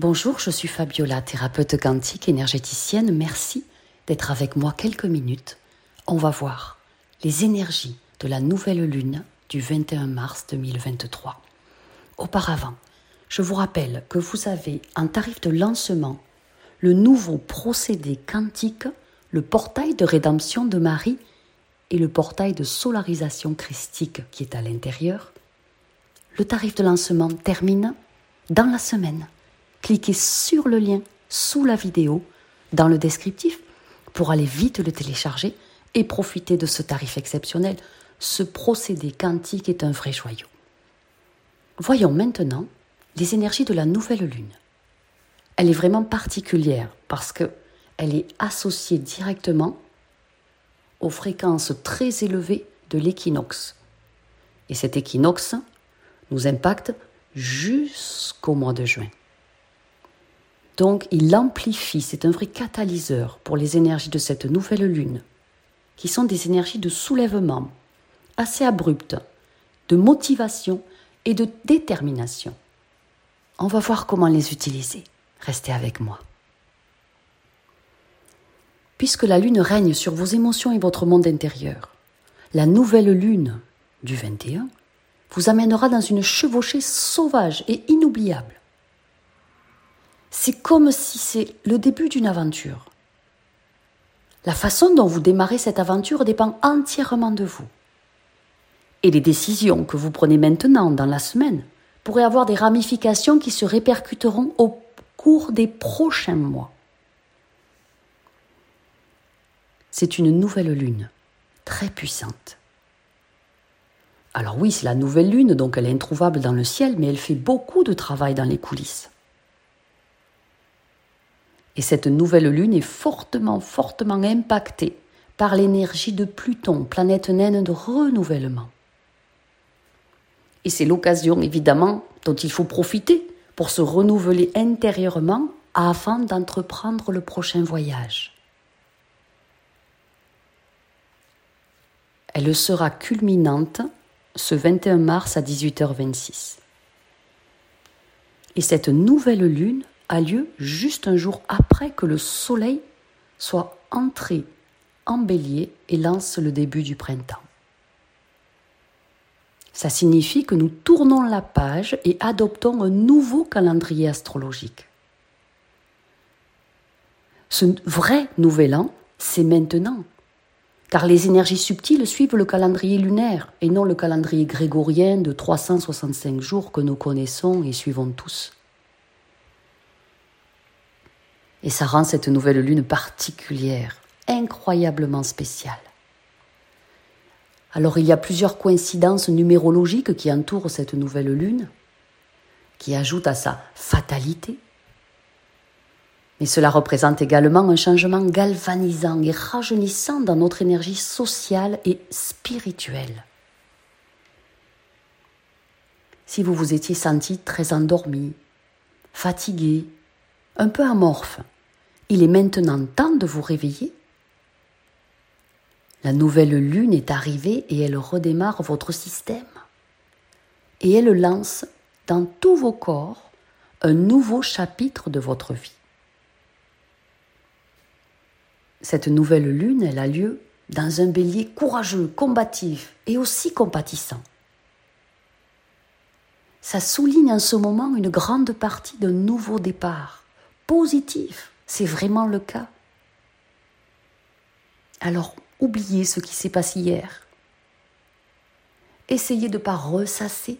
Bonjour, je suis Fabiola, thérapeute quantique énergéticienne. Merci d'être avec moi quelques minutes. On va voir les énergies de la nouvelle lune du 21 mars 2023. Auparavant, je vous rappelle que vous avez en tarif de lancement le nouveau procédé quantique, le portail de rédemption de Marie et le portail de solarisation christique qui est à l'intérieur. Le tarif de lancement termine dans la semaine. Cliquez sur le lien sous la vidéo dans le descriptif pour aller vite le télécharger et profiter de ce tarif exceptionnel. Ce procédé quantique est un vrai joyau. Voyons maintenant les énergies de la nouvelle lune. Elle est vraiment particulière parce que elle est associée directement aux fréquences très élevées de l'équinoxe. Et cet équinoxe nous impacte jusqu'au mois de juin. Donc il amplifie, c'est un vrai catalyseur pour les énergies de cette nouvelle lune, qui sont des énergies de soulèvement, assez abruptes, de motivation et de détermination. On va voir comment les utiliser. Restez avec moi. Puisque la lune règne sur vos émotions et votre monde intérieur, la nouvelle lune du 21 vous amènera dans une chevauchée sauvage et inoubliable. C'est comme si c'est le début d'une aventure. La façon dont vous démarrez cette aventure dépend entièrement de vous. Et les décisions que vous prenez maintenant dans la semaine pourraient avoir des ramifications qui se répercuteront au cours des prochains mois. C'est une nouvelle lune, très puissante. Alors oui, c'est la nouvelle lune, donc elle est introuvable dans le ciel, mais elle fait beaucoup de travail dans les coulisses. Et cette nouvelle lune est fortement, fortement impactée par l'énergie de Pluton, planète naine de renouvellement. Et c'est l'occasion, évidemment, dont il faut profiter pour se renouveler intérieurement afin d'entreprendre le prochain voyage. Elle sera culminante ce 21 mars à 18h26. Et cette nouvelle lune a lieu juste un jour après que le soleil soit entré en bélier et lance le début du printemps. Ça signifie que nous tournons la page et adoptons un nouveau calendrier astrologique. Ce vrai nouvel an, c'est maintenant, car les énergies subtiles suivent le calendrier lunaire et non le calendrier grégorien de 365 jours que nous connaissons et suivons tous. Et ça rend cette nouvelle lune particulière, incroyablement spéciale. Alors il y a plusieurs coïncidences numérologiques qui entourent cette nouvelle lune, qui ajoutent à sa fatalité. Mais cela représente également un changement galvanisant et rajeunissant dans notre énergie sociale et spirituelle. Si vous vous étiez senti très endormi, fatigué, un peu amorphe. Il est maintenant temps de vous réveiller. La nouvelle lune est arrivée et elle redémarre votre système. Et elle lance dans tous vos corps un nouveau chapitre de votre vie. Cette nouvelle lune, elle a lieu dans un bélier courageux, combatif et aussi compatissant. Ça souligne en ce moment une grande partie d'un nouveau départ, positif. C'est vraiment le cas. Alors, oubliez ce qui s'est passé hier. Essayez de ne pas ressasser,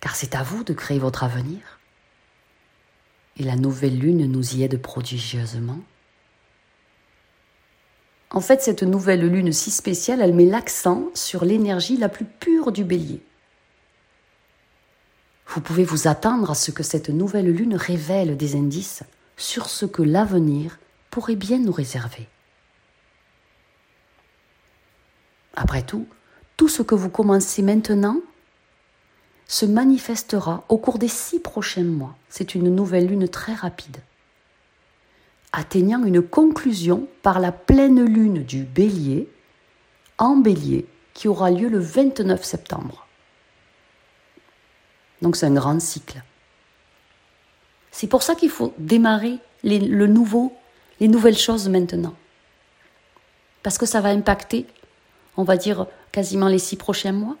car c'est à vous de créer votre avenir. Et la nouvelle lune nous y aide prodigieusement. En fait, cette nouvelle lune si spéciale, elle met l'accent sur l'énergie la plus pure du bélier. Vous pouvez vous attendre à ce que cette nouvelle lune révèle des indices sur ce que l'avenir pourrait bien nous réserver. Après tout, tout ce que vous commencez maintenant se manifestera au cours des six prochains mois. C'est une nouvelle lune très rapide, atteignant une conclusion par la pleine lune du bélier en bélier qui aura lieu le 29 septembre. Donc c'est un grand cycle. C'est pour ça qu'il faut démarrer les nouvelles choses maintenant. Parce que ça va impacter, on va dire, quasiment les six prochains mois.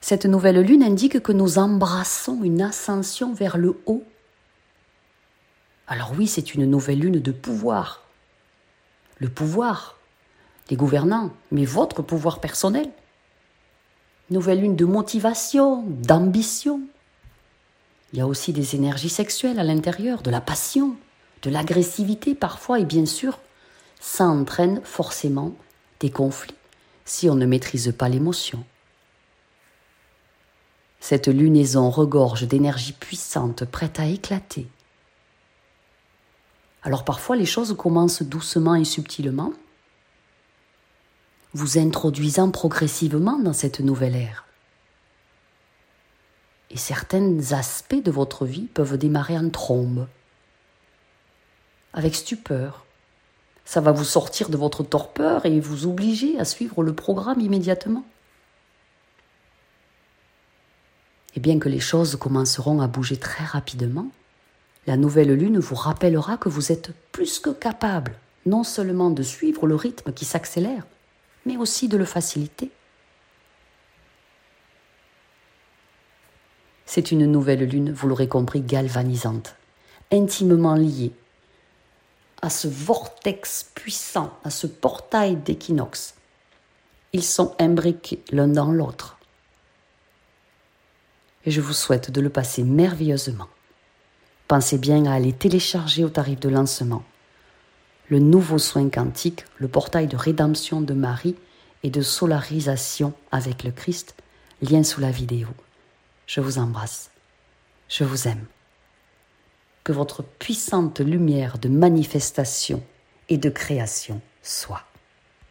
Cette nouvelle lune indique que nous embrassons une ascension vers le haut. Alors oui, c'est une nouvelle lune de pouvoir. Le pouvoir des gouvernants, mais votre pouvoir personnel. Nouvelle lune de motivation, d'ambition. Il y a aussi des énergies sexuelles à l'intérieur, de la passion, de l'agressivité parfois, et bien sûr, ça entraîne forcément des conflits si on ne maîtrise pas l'émotion. Cette lunaison regorge d'énergie puissante prête à éclater. Alors parfois les choses commencent doucement et subtilement, vous introduisant progressivement dans cette nouvelle ère. Et certains aspects de votre vie peuvent démarrer en trombe, avec stupeur. Ça va vous sortir de votre torpeur et vous obliger à suivre le programme immédiatement. Et bien que les choses commenceront à bouger très rapidement, la nouvelle lune vous rappellera que vous êtes plus que capable non seulement de suivre le rythme qui s'accélère, mais aussi de le faciliter. C'est une nouvelle lune, vous l'aurez compris, galvanisante, intimement liée à ce vortex puissant, à ce portail d'équinoxe. Ils sont imbriqués l'un dans l'autre et je vous souhaite de le passer merveilleusement. Pensez bien à aller télécharger au tarif de lancement le nouveau soin quantique, le portail de rédemption de Marie et de solarisation avec le Christ, lien sous la vidéo. Je vous embrasse. Je vous aime. Que votre puissante lumière de manifestation et de création soit.